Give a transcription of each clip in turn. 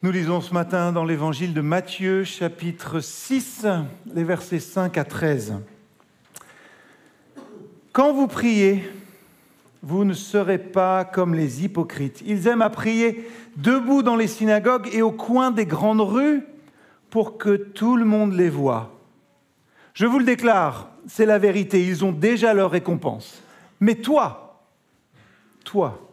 Nous lisons ce matin dans l'évangile de Matthieu, chapitre 6, les versets 5 à 13. Quand vous priez, vous ne serez pas comme les hypocrites. Ils aiment à prier debout dans les synagogues et au coin des grandes rues pour que tout le monde les voie. Je vous le déclare, c'est la vérité, ils ont déjà leur récompense. Mais toi, toi,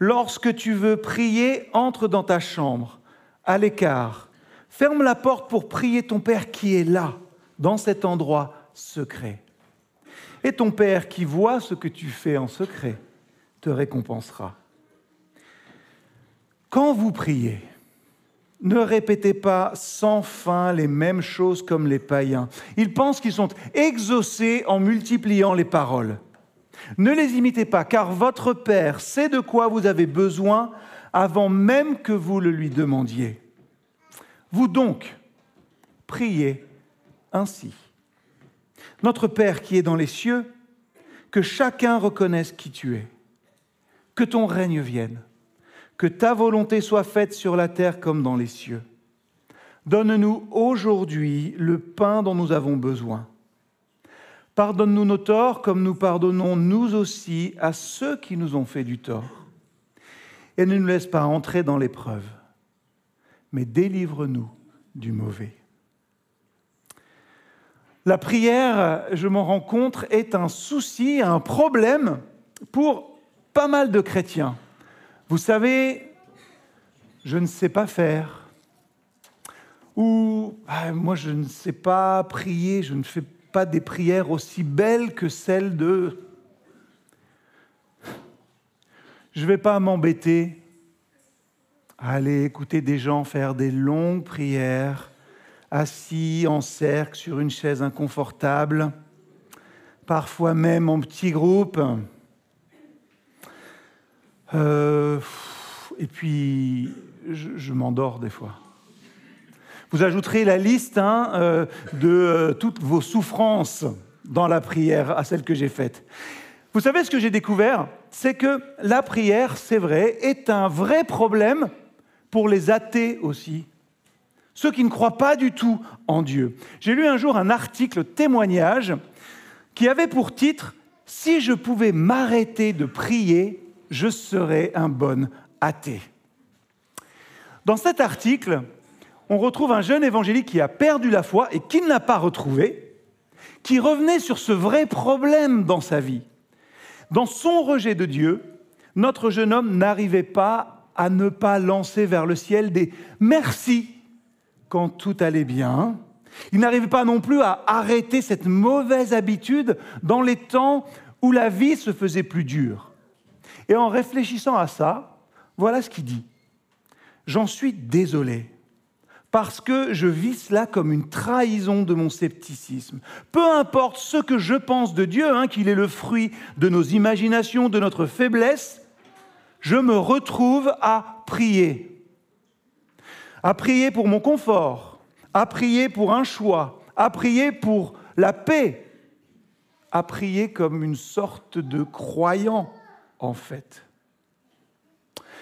Lorsque tu veux prier, entre dans ta chambre, à l'écart. Ferme la porte pour prier ton Père qui est là, dans cet endroit secret. Et ton Père qui voit ce que tu fais en secret te récompensera. Quand vous priez, ne répétez pas sans fin les mêmes choses comme les païens. Ils pensent qu'ils sont exaucés en multipliant les paroles. Ne les imitez pas, car votre Père sait de quoi vous avez besoin avant même que vous le lui demandiez. Vous donc, priez ainsi. Notre Père qui est dans les cieux, que chacun reconnaisse qui tu es, que ton règne vienne, que ta volonté soit faite sur la terre comme dans les cieux. Donne-nous aujourd'hui le pain dont nous avons besoin Pardonne-nous nos torts comme nous pardonnons nous aussi à ceux qui nous ont fait du tort. Et ne nous laisse pas entrer dans l'épreuve, mais délivre-nous du mauvais. La prière, je m'en rends compte, est un souci, un problème pour pas mal de chrétiens. Vous savez, je ne sais pas faire. Ou ah, moi, je ne sais pas prier, je ne fais pas pas des prières aussi belles que celles de... Je ne vais pas m'embêter à aller écouter des gens faire des longues prières, assis en cercle sur une chaise inconfortable, parfois même en petit groupe. Euh, et puis, je, je m'endors des fois. Vous ajouterez la liste hein, euh, de euh, toutes vos souffrances dans la prière à celle que j'ai faite. Vous savez ce que j'ai découvert? C'est que la prière, c'est vrai, est un vrai problème pour les athées aussi. Ceux qui ne croient pas du tout en Dieu. J'ai lu un jour un article témoignage qui avait pour titre Si je pouvais m'arrêter de prier, je serais un bon athée. Dans cet article, on retrouve un jeune évangélique qui a perdu la foi et qui ne l'a pas retrouvé, qui revenait sur ce vrai problème dans sa vie. Dans son rejet de Dieu, notre jeune homme n'arrivait pas à ne pas lancer vers le ciel des merci quand tout allait bien. Il n'arrivait pas non plus à arrêter cette mauvaise habitude dans les temps où la vie se faisait plus dure. Et en réfléchissant à ça, voilà ce qu'il dit. J'en suis désolé parce que je vis cela comme une trahison de mon scepticisme. Peu importe ce que je pense de Dieu, hein, qu'il est le fruit de nos imaginations, de notre faiblesse, je me retrouve à prier. À prier pour mon confort, à prier pour un choix, à prier pour la paix, à prier comme une sorte de croyant, en fait.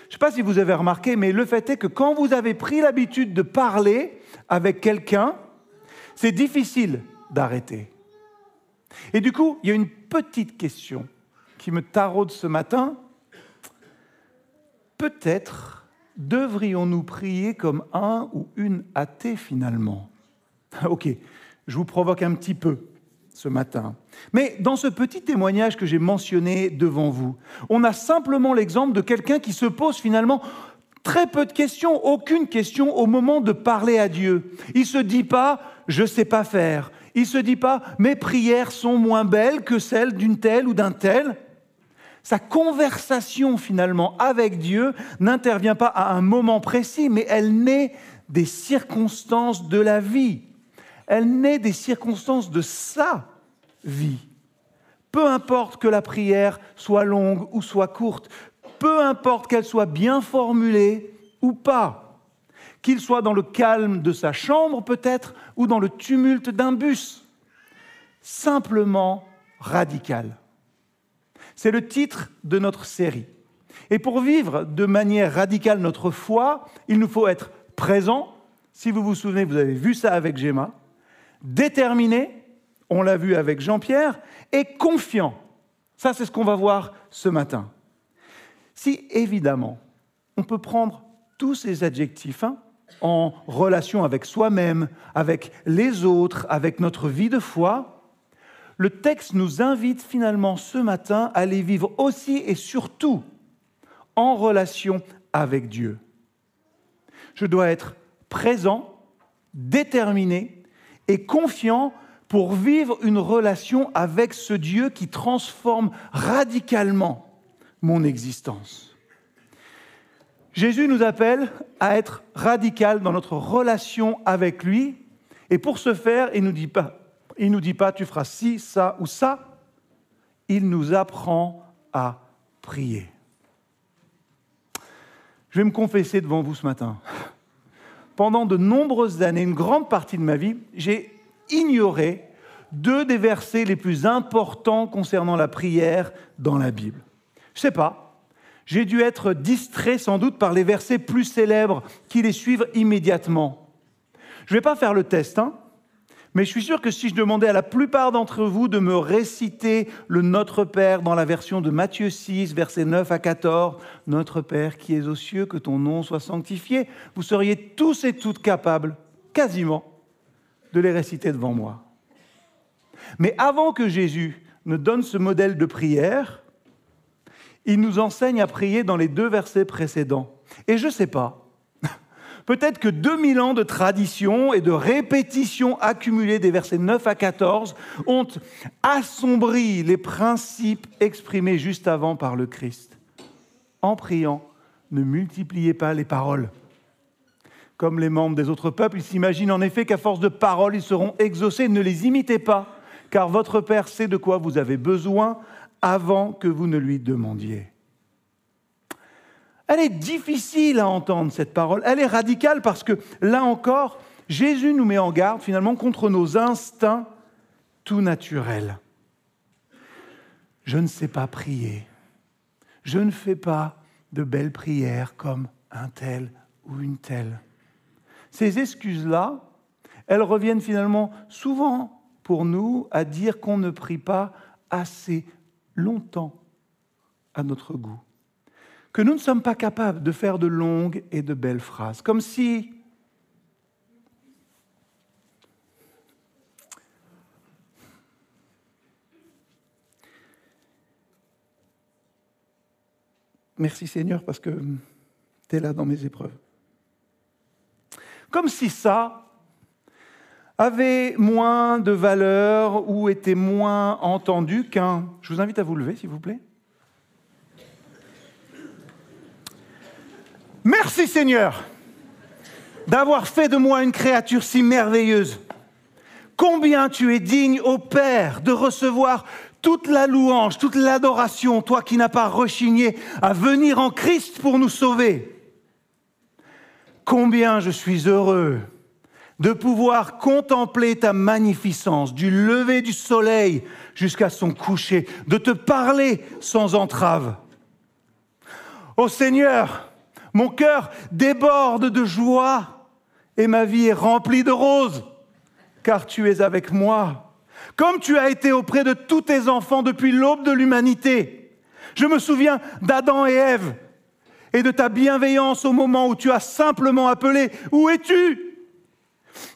Je ne sais pas si vous avez remarqué, mais le fait est que quand vous avez pris l'habitude de parler avec quelqu'un, c'est difficile d'arrêter. Et du coup, il y a une petite question qui me taraude ce matin. Peut-être devrions-nous prier comme un ou une athée finalement? Ok, je vous provoque un petit peu ce matin. Mais dans ce petit témoignage que j'ai mentionné devant vous, on a simplement l'exemple de quelqu'un qui se pose finalement très peu de questions, aucune question au moment de parler à Dieu. Il ne se dit pas je ne sais pas faire. Il ne se dit pas mes prières sont moins belles que celles d'une telle ou d'un tel. Sa conversation finalement avec Dieu n'intervient pas à un moment précis, mais elle naît des circonstances de la vie elle naît des circonstances de sa vie. Peu importe que la prière soit longue ou soit courte, peu importe qu'elle soit bien formulée ou pas, qu'il soit dans le calme de sa chambre peut-être ou dans le tumulte d'un bus, simplement radical. C'est le titre de notre série. Et pour vivre de manière radicale notre foi, il nous faut être présent. Si vous vous souvenez, vous avez vu ça avec Gemma. Déterminé, on l'a vu avec Jean-Pierre, et confiant. Ça, c'est ce qu'on va voir ce matin. Si évidemment, on peut prendre tous ces adjectifs hein, en relation avec soi-même, avec les autres, avec notre vie de foi, le texte nous invite finalement ce matin à les vivre aussi et surtout en relation avec Dieu. Je dois être présent, déterminé et confiant pour vivre une relation avec ce Dieu qui transforme radicalement mon existence. Jésus nous appelle à être radical dans notre relation avec lui, et pour ce faire, il ne nous dit pas, il nous dit pas tu feras ci, ça ou ça, il nous apprend à prier. Je vais me confesser devant vous ce matin. Pendant de nombreuses années, une grande partie de ma vie, j'ai ignoré deux des versets les plus importants concernant la prière dans la Bible. Je ne sais pas, j'ai dû être distrait sans doute par les versets plus célèbres qui les suivent immédiatement. Je ne vais pas faire le test, hein, mais je suis sûr que si je demandais à la plupart d'entre vous de me réciter le Notre Père dans la version de Matthieu 6, versets 9 à 14, Notre Père qui es aux cieux, que ton nom soit sanctifié, vous seriez tous et toutes capables, quasiment, de les réciter devant moi. Mais avant que Jésus ne donne ce modèle de prière, il nous enseigne à prier dans les deux versets précédents. Et je ne sais pas, Peut-être que 2000 ans de tradition et de répétition accumulée des versets 9 à 14 ont assombri les principes exprimés juste avant par le Christ. En priant, ne multipliez pas les paroles. Comme les membres des autres peuples, ils s'imaginent en effet qu'à force de paroles, ils seront exaucés. Ne les imitez pas, car votre Père sait de quoi vous avez besoin avant que vous ne lui demandiez. Elle est difficile à entendre, cette parole. Elle est radicale parce que, là encore, Jésus nous met en garde finalement contre nos instincts tout naturels. Je ne sais pas prier. Je ne fais pas de belles prières comme un tel ou une telle. Ces excuses-là, elles reviennent finalement souvent pour nous à dire qu'on ne prie pas assez longtemps à notre goût que nous ne sommes pas capables de faire de longues et de belles phrases, comme si Merci Seigneur parce que tu es là dans mes épreuves. Comme si ça avait moins de valeur ou était moins entendu qu'un... Je vous invite à vous lever, s'il vous plaît. Merci Seigneur d'avoir fait de moi une créature si merveilleuse. Combien tu es digne, ô Père, de recevoir toute la louange, toute l'adoration, toi qui n'as pas rechigné à venir en Christ pour nous sauver. Combien je suis heureux de pouvoir contempler ta magnificence du lever du soleil jusqu'à son coucher, de te parler sans entrave. Ô Seigneur, mon cœur déborde de joie et ma vie est remplie de roses, car tu es avec moi. Comme tu as été auprès de tous tes enfants depuis l'aube de l'humanité. Je me souviens d'Adam et Ève et de ta bienveillance au moment où tu as simplement appelé Où es-tu?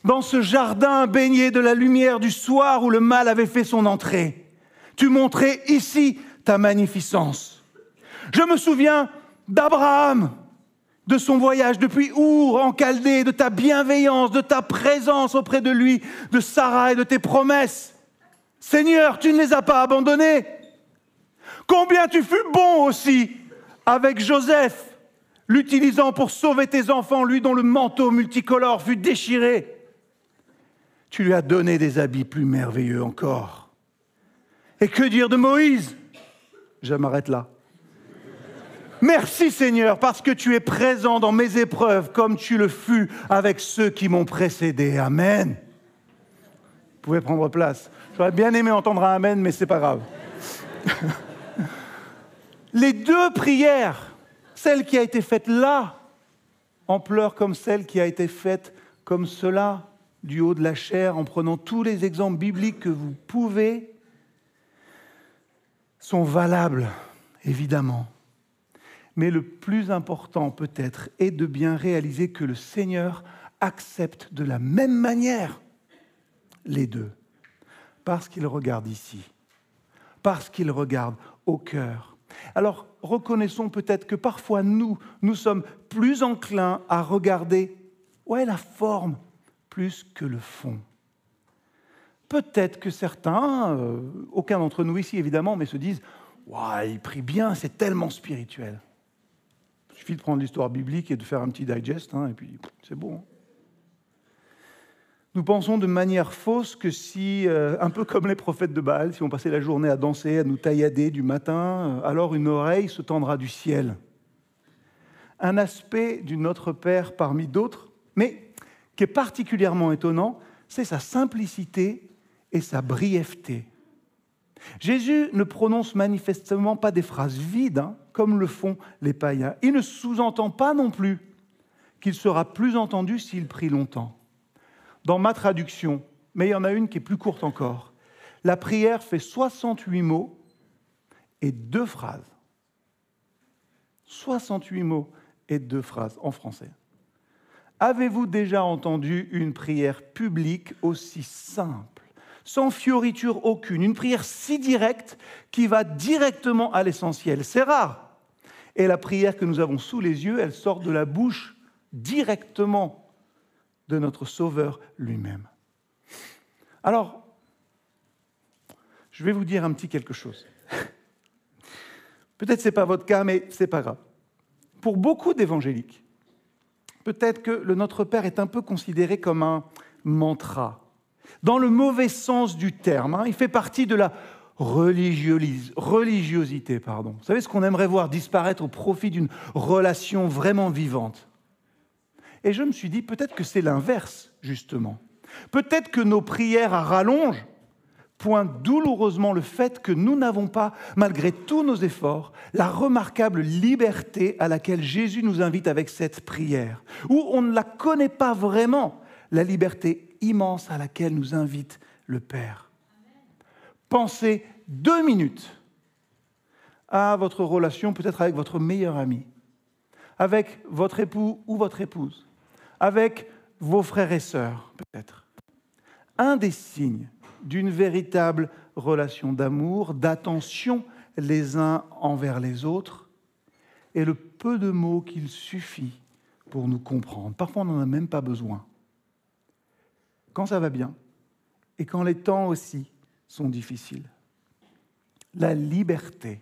Dans ce jardin baigné de la lumière du soir où le mal avait fait son entrée. Tu montrais ici ta magnificence. Je me souviens d'Abraham de son voyage depuis Our en Chaldée, de ta bienveillance, de ta présence auprès de lui, de Sarah et de tes promesses. Seigneur, tu ne les as pas abandonnés. Combien tu fus bon aussi avec Joseph, l'utilisant pour sauver tes enfants, lui dont le manteau multicolore fut déchiré. Tu lui as donné des habits plus merveilleux encore. Et que dire de Moïse? Je m'arrête là. Merci Seigneur parce que tu es présent dans mes épreuves comme tu le fus avec ceux qui m'ont précédé. Amen. Vous pouvez prendre place. J'aurais bien aimé entendre un Amen, mais c'est pas grave. Les deux prières celle qui a été faite là, en pleurs comme celle qui a été faite comme cela, du haut de la chair, en prenant tous les exemples bibliques que vous pouvez, sont valables, évidemment. Mais le plus important peut-être est de bien réaliser que le Seigneur accepte de la même manière les deux, parce qu'il regarde ici, parce qu'il regarde au cœur. Alors reconnaissons peut-être que parfois nous, nous sommes plus enclins à regarder ouais, la forme plus que le fond. Peut-être que certains, euh, aucun d'entre nous ici évidemment, mais se disent ouais, il prie bien, c'est tellement spirituel. Il suffit de prendre l'histoire biblique et de faire un petit digest, hein, et puis c'est bon. Nous pensons de manière fausse que si, euh, un peu comme les prophètes de Baal, si on passait la journée à danser, à nous taillader du matin, euh, alors une oreille se tendra du ciel. Un aspect du Notre Père parmi d'autres, mais qui est particulièrement étonnant, c'est sa simplicité et sa brièveté. Jésus ne prononce manifestement pas des phrases vides, hein, comme le font les païens. Il ne sous-entend pas non plus qu'il sera plus entendu s'il prie longtemps. Dans ma traduction, mais il y en a une qui est plus courte encore, la prière fait 68 mots et deux phrases. 68 mots et deux phrases en français. Avez-vous déjà entendu une prière publique aussi simple sans fioriture aucune, une prière si directe qui va directement à l'essentiel. C'est rare. Et la prière que nous avons sous les yeux, elle sort de la bouche directement de notre Sauveur lui-même. Alors, je vais vous dire un petit quelque chose. Peut-être ce n'est pas votre cas, mais ce n'est pas grave. Pour beaucoup d'évangéliques, peut-être que le Notre Père est un peu considéré comme un mantra, dans le mauvais sens du terme. Hein. Il fait partie de la religiosité. Pardon. Vous savez ce qu'on aimerait voir disparaître au profit d'une relation vraiment vivante? Et je me suis dit, peut-être que c'est l'inverse, justement. Peut-être que nos prières à rallonge pointent douloureusement le fait que nous n'avons pas, malgré tous nos efforts, la remarquable liberté à laquelle Jésus nous invite avec cette prière, où on ne la connaît pas vraiment, la liberté immense à laquelle nous invite le Père. Pensez deux minutes à votre relation peut-être avec votre meilleur ami, avec votre époux ou votre épouse, avec vos frères et sœurs peut-être. Un des signes d'une véritable relation d'amour, d'attention les uns envers les autres, est le peu de mots qu'il suffit pour nous comprendre. Parfois, on n'en a même pas besoin quand ça va bien et quand les temps aussi sont difficiles. La liberté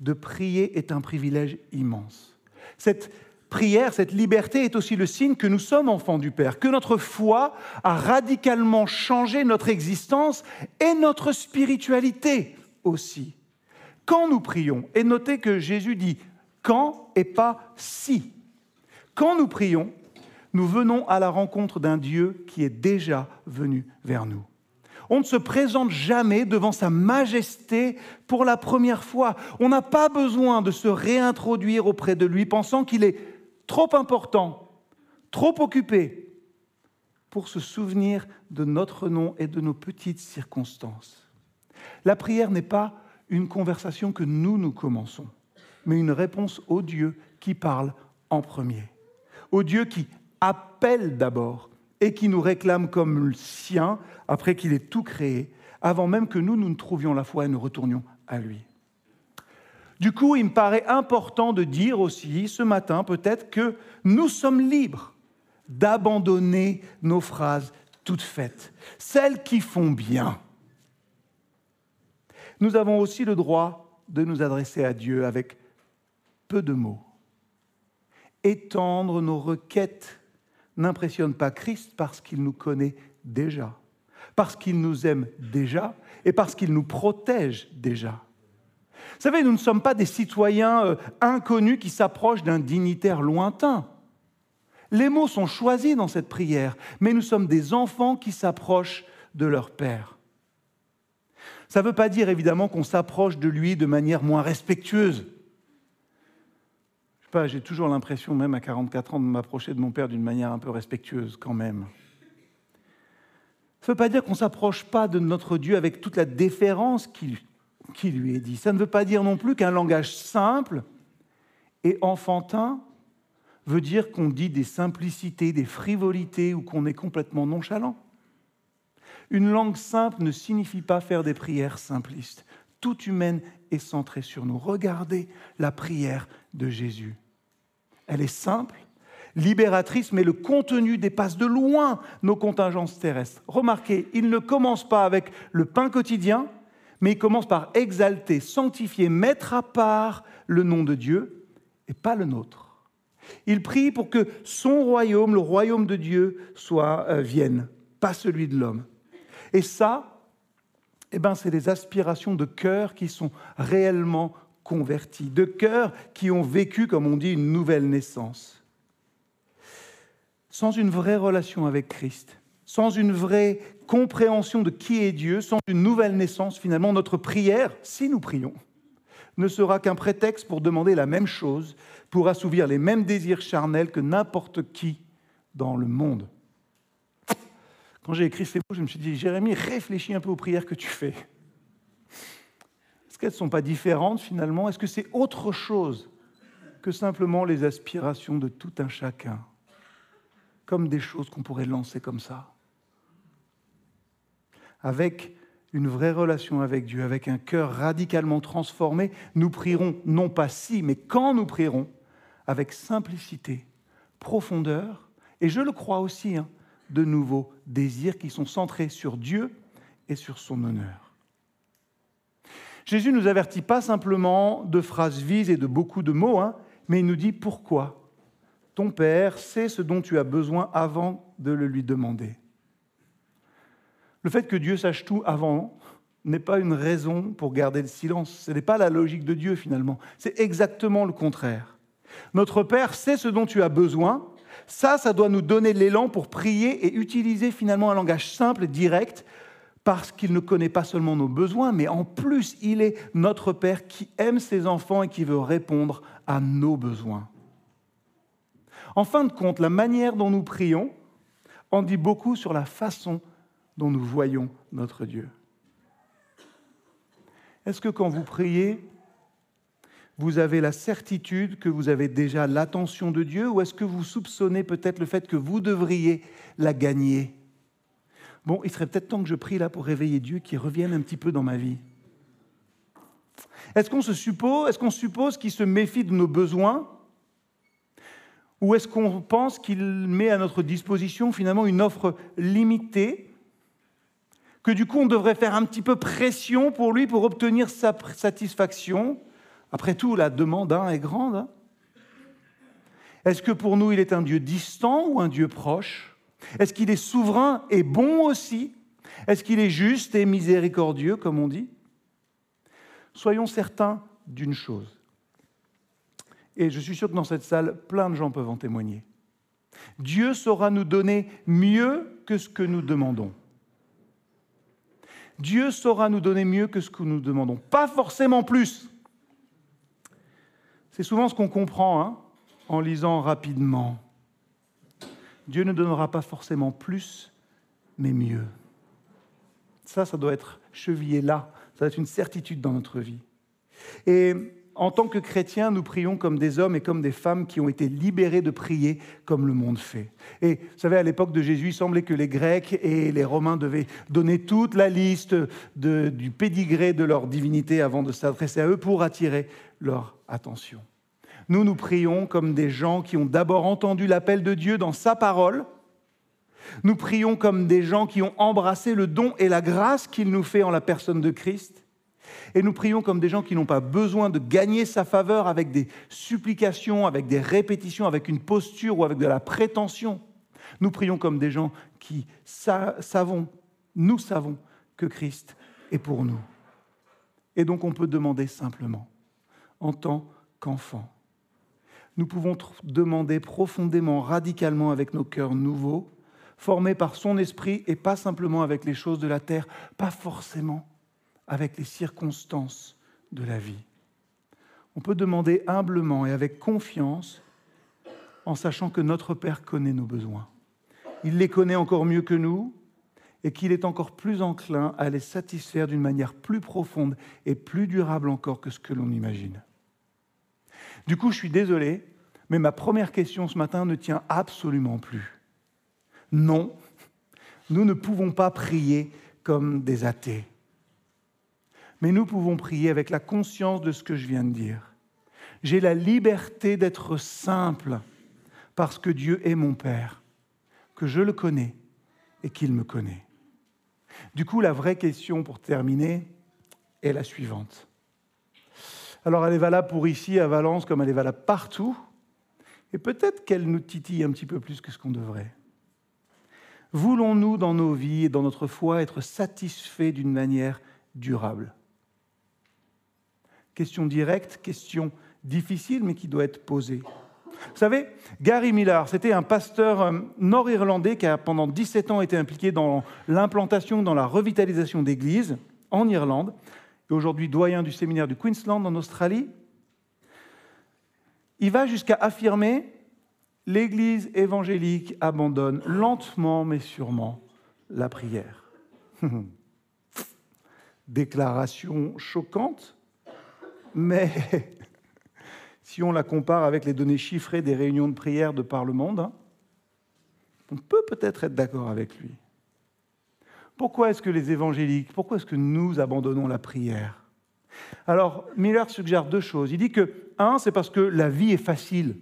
de prier est un privilège immense. Cette prière, cette liberté est aussi le signe que nous sommes enfants du Père, que notre foi a radicalement changé notre existence et notre spiritualité aussi. Quand nous prions, et notez que Jésus dit quand et pas si, quand nous prions, nous venons à la rencontre d'un Dieu qui est déjà venu vers nous. On ne se présente jamais devant sa majesté pour la première fois. On n'a pas besoin de se réintroduire auprès de lui pensant qu'il est trop important, trop occupé pour se souvenir de notre nom et de nos petites circonstances. La prière n'est pas une conversation que nous nous commençons, mais une réponse au Dieu qui parle en premier, au Dieu qui appelle d'abord et qui nous réclame comme le sien après qu'il ait tout créé, avant même que nous, nous ne trouvions la foi et nous retournions à lui. Du coup, il me paraît important de dire aussi ce matin peut-être que nous sommes libres d'abandonner nos phrases toutes faites, celles qui font bien. Nous avons aussi le droit de nous adresser à Dieu avec peu de mots, étendre nos requêtes n'impressionne pas Christ parce qu'il nous connaît déjà, parce qu'il nous aime déjà et parce qu'il nous protège déjà. Vous savez, nous ne sommes pas des citoyens euh, inconnus qui s'approchent d'un dignitaire lointain. Les mots sont choisis dans cette prière, mais nous sommes des enfants qui s'approchent de leur Père. Ça ne veut pas dire évidemment qu'on s'approche de lui de manière moins respectueuse. J'ai toujours l'impression, même à 44 ans, de m'approcher de mon père d'une manière un peu respectueuse quand même. Ça ne veut pas dire qu'on ne s'approche pas de notre Dieu avec toute la déférence qui, qui lui est dit. Ça ne veut pas dire non plus qu'un langage simple et enfantin veut dire qu'on dit des simplicités, des frivolités ou qu'on est complètement nonchalant. Une langue simple ne signifie pas faire des prières simplistes. Toute humaine est centrée sur nous. Regardez la prière de Jésus. Elle est simple, libératrice, mais le contenu dépasse de loin nos contingences terrestres. Remarquez, il ne commence pas avec le pain quotidien, mais il commence par exalter, sanctifier, mettre à part le nom de Dieu et pas le nôtre. Il prie pour que son royaume, le royaume de Dieu, soit euh, vienne, pas celui de l'homme. Et ça, eh ben, c'est des aspirations de cœur qui sont réellement convertis, de cœurs qui ont vécu, comme on dit, une nouvelle naissance. Sans une vraie relation avec Christ, sans une vraie compréhension de qui est Dieu, sans une nouvelle naissance, finalement, notre prière, si nous prions, ne sera qu'un prétexte pour demander la même chose, pour assouvir les mêmes désirs charnels que n'importe qui dans le monde. Quand j'ai écrit ces mots, je me suis dit, Jérémie, réfléchis un peu aux prières que tu fais. Ne sont pas différentes finalement Est-ce que c'est autre chose que simplement les aspirations de tout un chacun Comme des choses qu'on pourrait lancer comme ça? Avec une vraie relation avec Dieu, avec un cœur radicalement transformé, nous prierons non pas si, mais quand nous prierons, avec simplicité, profondeur, et je le crois aussi, hein, de nouveaux désirs qui sont centrés sur Dieu et sur son honneur. Jésus nous avertit pas simplement de phrases vises et de beaucoup de mots, hein, mais il nous dit pourquoi. Ton Père sait ce dont tu as besoin avant de le lui demander. Le fait que Dieu sache tout avant n'est pas une raison pour garder le silence. Ce n'est pas la logique de Dieu finalement. C'est exactement le contraire. Notre Père sait ce dont tu as besoin ça, ça doit nous donner l'élan pour prier et utiliser finalement un langage simple et direct parce qu'il ne connaît pas seulement nos besoins, mais en plus, il est notre Père qui aime ses enfants et qui veut répondre à nos besoins. En fin de compte, la manière dont nous prions en dit beaucoup sur la façon dont nous voyons notre Dieu. Est-ce que quand vous priez, vous avez la certitude que vous avez déjà l'attention de Dieu ou est-ce que vous soupçonnez peut-être le fait que vous devriez la gagner Bon, il serait peut-être temps que je prie là pour réveiller Dieu qui revienne un petit peu dans ma vie. Est-ce qu'on se suppose, est-ce qu'on suppose qu'il se méfie de nos besoins? Ou est-ce qu'on pense qu'il met à notre disposition finalement une offre limitée que du coup on devrait faire un petit peu pression pour lui pour obtenir sa satisfaction? Après tout, la demande hein, est grande. Hein. Est-ce que pour nous, il est un Dieu distant ou un Dieu proche? Est-ce qu'il est souverain et bon aussi? Est-ce qu'il est juste et miséricordieux, comme on dit? Soyons certains d'une chose. Et je suis sûr que dans cette salle, plein de gens peuvent en témoigner. Dieu saura nous donner mieux que ce que nous demandons. Dieu saura nous donner mieux que ce que nous demandons. Pas forcément plus. C'est souvent ce qu'on comprend hein, en lisant rapidement. Dieu ne donnera pas forcément plus, mais mieux. Ça, ça doit être chevillé là. Ça doit être une certitude dans notre vie. Et en tant que chrétiens, nous prions comme des hommes et comme des femmes qui ont été libérés de prier comme le monde fait. Et vous savez, à l'époque de Jésus, il semblait que les Grecs et les Romains devaient donner toute la liste du pédigré de leur divinité avant de s'adresser à eux pour attirer leur attention. Nous, nous prions comme des gens qui ont d'abord entendu l'appel de Dieu dans sa parole. Nous prions comme des gens qui ont embrassé le don et la grâce qu'il nous fait en la personne de Christ. Et nous prions comme des gens qui n'ont pas besoin de gagner sa faveur avec des supplications, avec des répétitions, avec une posture ou avec de la prétention. Nous prions comme des gens qui savons, nous savons que Christ est pour nous. Et donc on peut demander simplement, en tant qu'enfant, nous pouvons demander profondément, radicalement avec nos cœurs nouveaux, formés par son esprit et pas simplement avec les choses de la terre, pas forcément avec les circonstances de la vie. On peut demander humblement et avec confiance en sachant que notre Père connaît nos besoins. Il les connaît encore mieux que nous et qu'il est encore plus enclin à les satisfaire d'une manière plus profonde et plus durable encore que ce que l'on imagine. Du coup, je suis désolé, mais ma première question ce matin ne tient absolument plus. Non, nous ne pouvons pas prier comme des athées. Mais nous pouvons prier avec la conscience de ce que je viens de dire. J'ai la liberté d'être simple parce que Dieu est mon Père, que je le connais et qu'il me connaît. Du coup, la vraie question pour terminer est la suivante. Alors elle est valable pour ici à Valence comme elle est valable partout, et peut-être qu'elle nous titille un petit peu plus que ce qu'on devrait. Voulons-nous dans nos vies et dans notre foi être satisfaits d'une manière durable? Question directe, question difficile, mais qui doit être posée. Vous savez, Gary Miller, c'était un pasteur euh, nord-irlandais qui a pendant 17 ans été impliqué dans l'implantation, dans la revitalisation d'églises en Irlande, et aujourd'hui doyen du séminaire du Queensland en Australie. Il va jusqu'à affirmer l'Église évangélique abandonne lentement mais sûrement la prière. Déclaration choquante, mais si on la compare avec les données chiffrées des réunions de prière de par le monde, hein, on peut peut-être être, d'accord avec lui. Pourquoi est-ce que les évangéliques, pourquoi est-ce que nous abandonnons la prière? Alors, Miller suggère deux choses. Il dit que, un, c'est parce que la vie est facile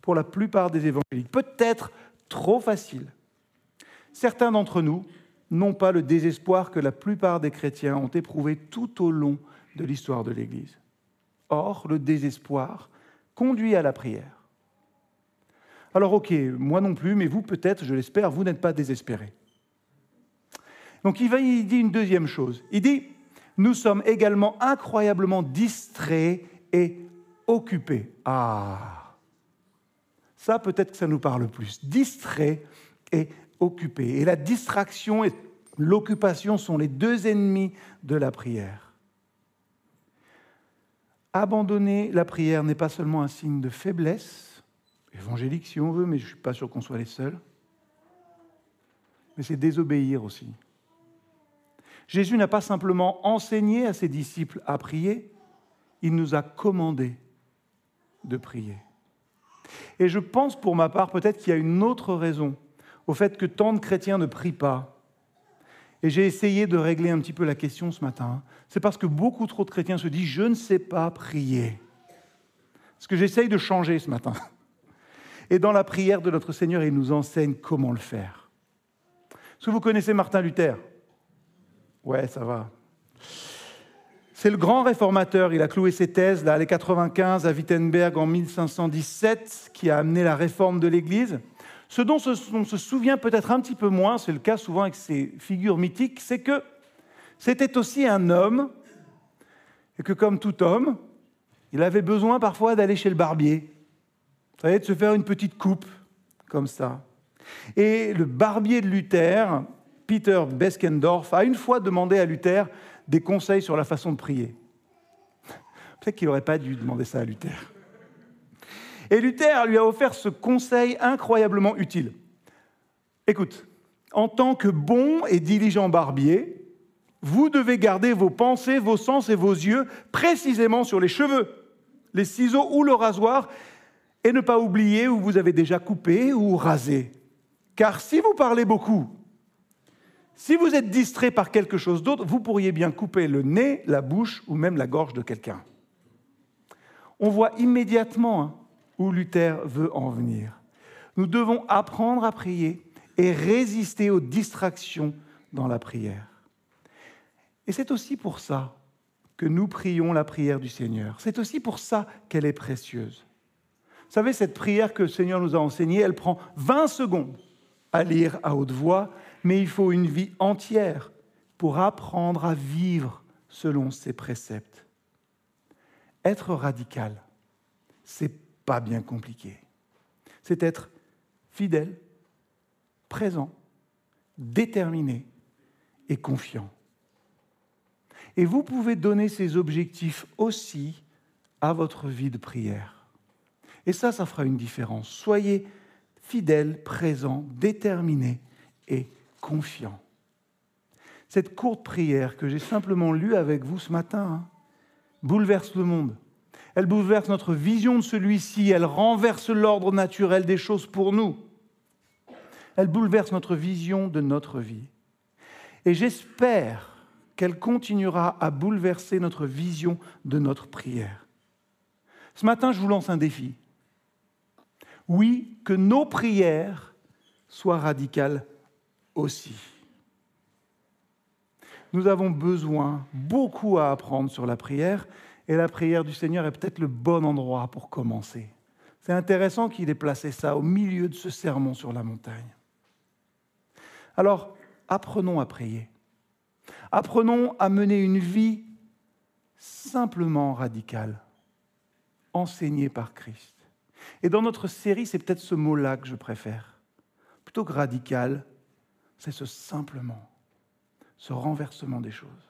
pour la plupart des évangéliques, peut-être trop facile. Certains d'entre nous n'ont pas le désespoir que la plupart des chrétiens ont éprouvé tout au long de l'histoire de l'Église. Or, le désespoir conduit à la prière. Alors ok, moi non plus, mais vous peut-être, je l'espère, vous n'êtes pas désespérés. Donc il, dit une deuxième chose. Il dit, nous sommes également incroyablement distraits et occupés. Ah, ça peut-être que ça nous parle plus. Distrait et occupé. Et la distraction et l'occupation sont les deux ennemis de la prière. Abandonner la prière n'est pas seulement un signe de faiblesse, évangélique si on veut, mais je ne suis pas sûr qu'on soit les seuls, mais c'est désobéir aussi. Jésus n'a pas simplement enseigné à ses disciples à prier, il nous a commandé de prier. Et je pense pour ma part peut-être qu'il y a une autre raison au fait que tant de chrétiens ne prient pas et j'ai essayé de régler un petit peu la question ce matin. C'est parce que beaucoup trop de chrétiens se disent Je ne sais pas prier. Ce que j'essaye de changer ce matin. Et dans la prière de notre Seigneur, il nous enseigne comment le faire. Est-ce que vous connaissez Martin Luther? Ouais, ça va. C'est le grand réformateur. Il a cloué ses thèses là, les 95 à Wittenberg en 1517, qui a amené la réforme de l'Église. Ce dont on se souvient peut-être un petit peu moins, c'est le cas souvent avec ces figures mythiques, c'est que c'était aussi un homme, et que comme tout homme, il avait besoin parfois d'aller chez le barbier, vous de se faire une petite coupe, comme ça. Et le barbier de Luther, Peter Beskendorf, a une fois demandé à Luther des conseils sur la façon de prier. Peut-être qu'il n'aurait pas dû demander ça à Luther. Et Luther lui a offert ce conseil incroyablement utile. Écoute, en tant que bon et diligent barbier, vous devez garder vos pensées, vos sens et vos yeux précisément sur les cheveux, les ciseaux ou le rasoir, et ne pas oublier où vous avez déjà coupé ou rasé. Car si vous parlez beaucoup, si vous êtes distrait par quelque chose d'autre, vous pourriez bien couper le nez, la bouche ou même la gorge de quelqu'un. On voit immédiatement hein, où Luther veut en venir. Nous devons apprendre à prier et résister aux distractions dans la prière. Et c'est aussi pour ça que nous prions la prière du Seigneur. C'est aussi pour ça qu'elle est précieuse. Vous savez, cette prière que le Seigneur nous a enseignée, elle prend 20 secondes à lire à haute voix, mais il faut une vie entière pour apprendre à vivre selon ses préceptes. Être radical, c'est pas bien compliqué. C'est être fidèle, présent, déterminé et confiant. Et vous pouvez donner ces objectifs aussi à votre vie de prière. Et ça, ça fera une différence. Soyez fidèles, présents, déterminés et confiants. Cette courte prière que j'ai simplement lue avec vous ce matin hein, bouleverse le monde. Elle bouleverse notre vision de celui-ci, elle renverse l'ordre naturel des choses pour nous. Elle bouleverse notre vision de notre vie. Et j'espère qu'elle continuera à bouleverser notre vision de notre prière. Ce matin, je vous lance un défi. Oui, que nos prières soient radicales aussi. Nous avons besoin, beaucoup à apprendre sur la prière, et la prière du Seigneur est peut-être le bon endroit pour commencer. C'est intéressant qu'il ait placé ça au milieu de ce sermon sur la montagne. Alors, apprenons à prier. Apprenons à mener une vie simplement radicale, enseignée par Christ. Et dans notre série, c'est peut-être ce mot-là que je préfère. Plutôt que radical, c'est ce simplement, ce renversement des choses.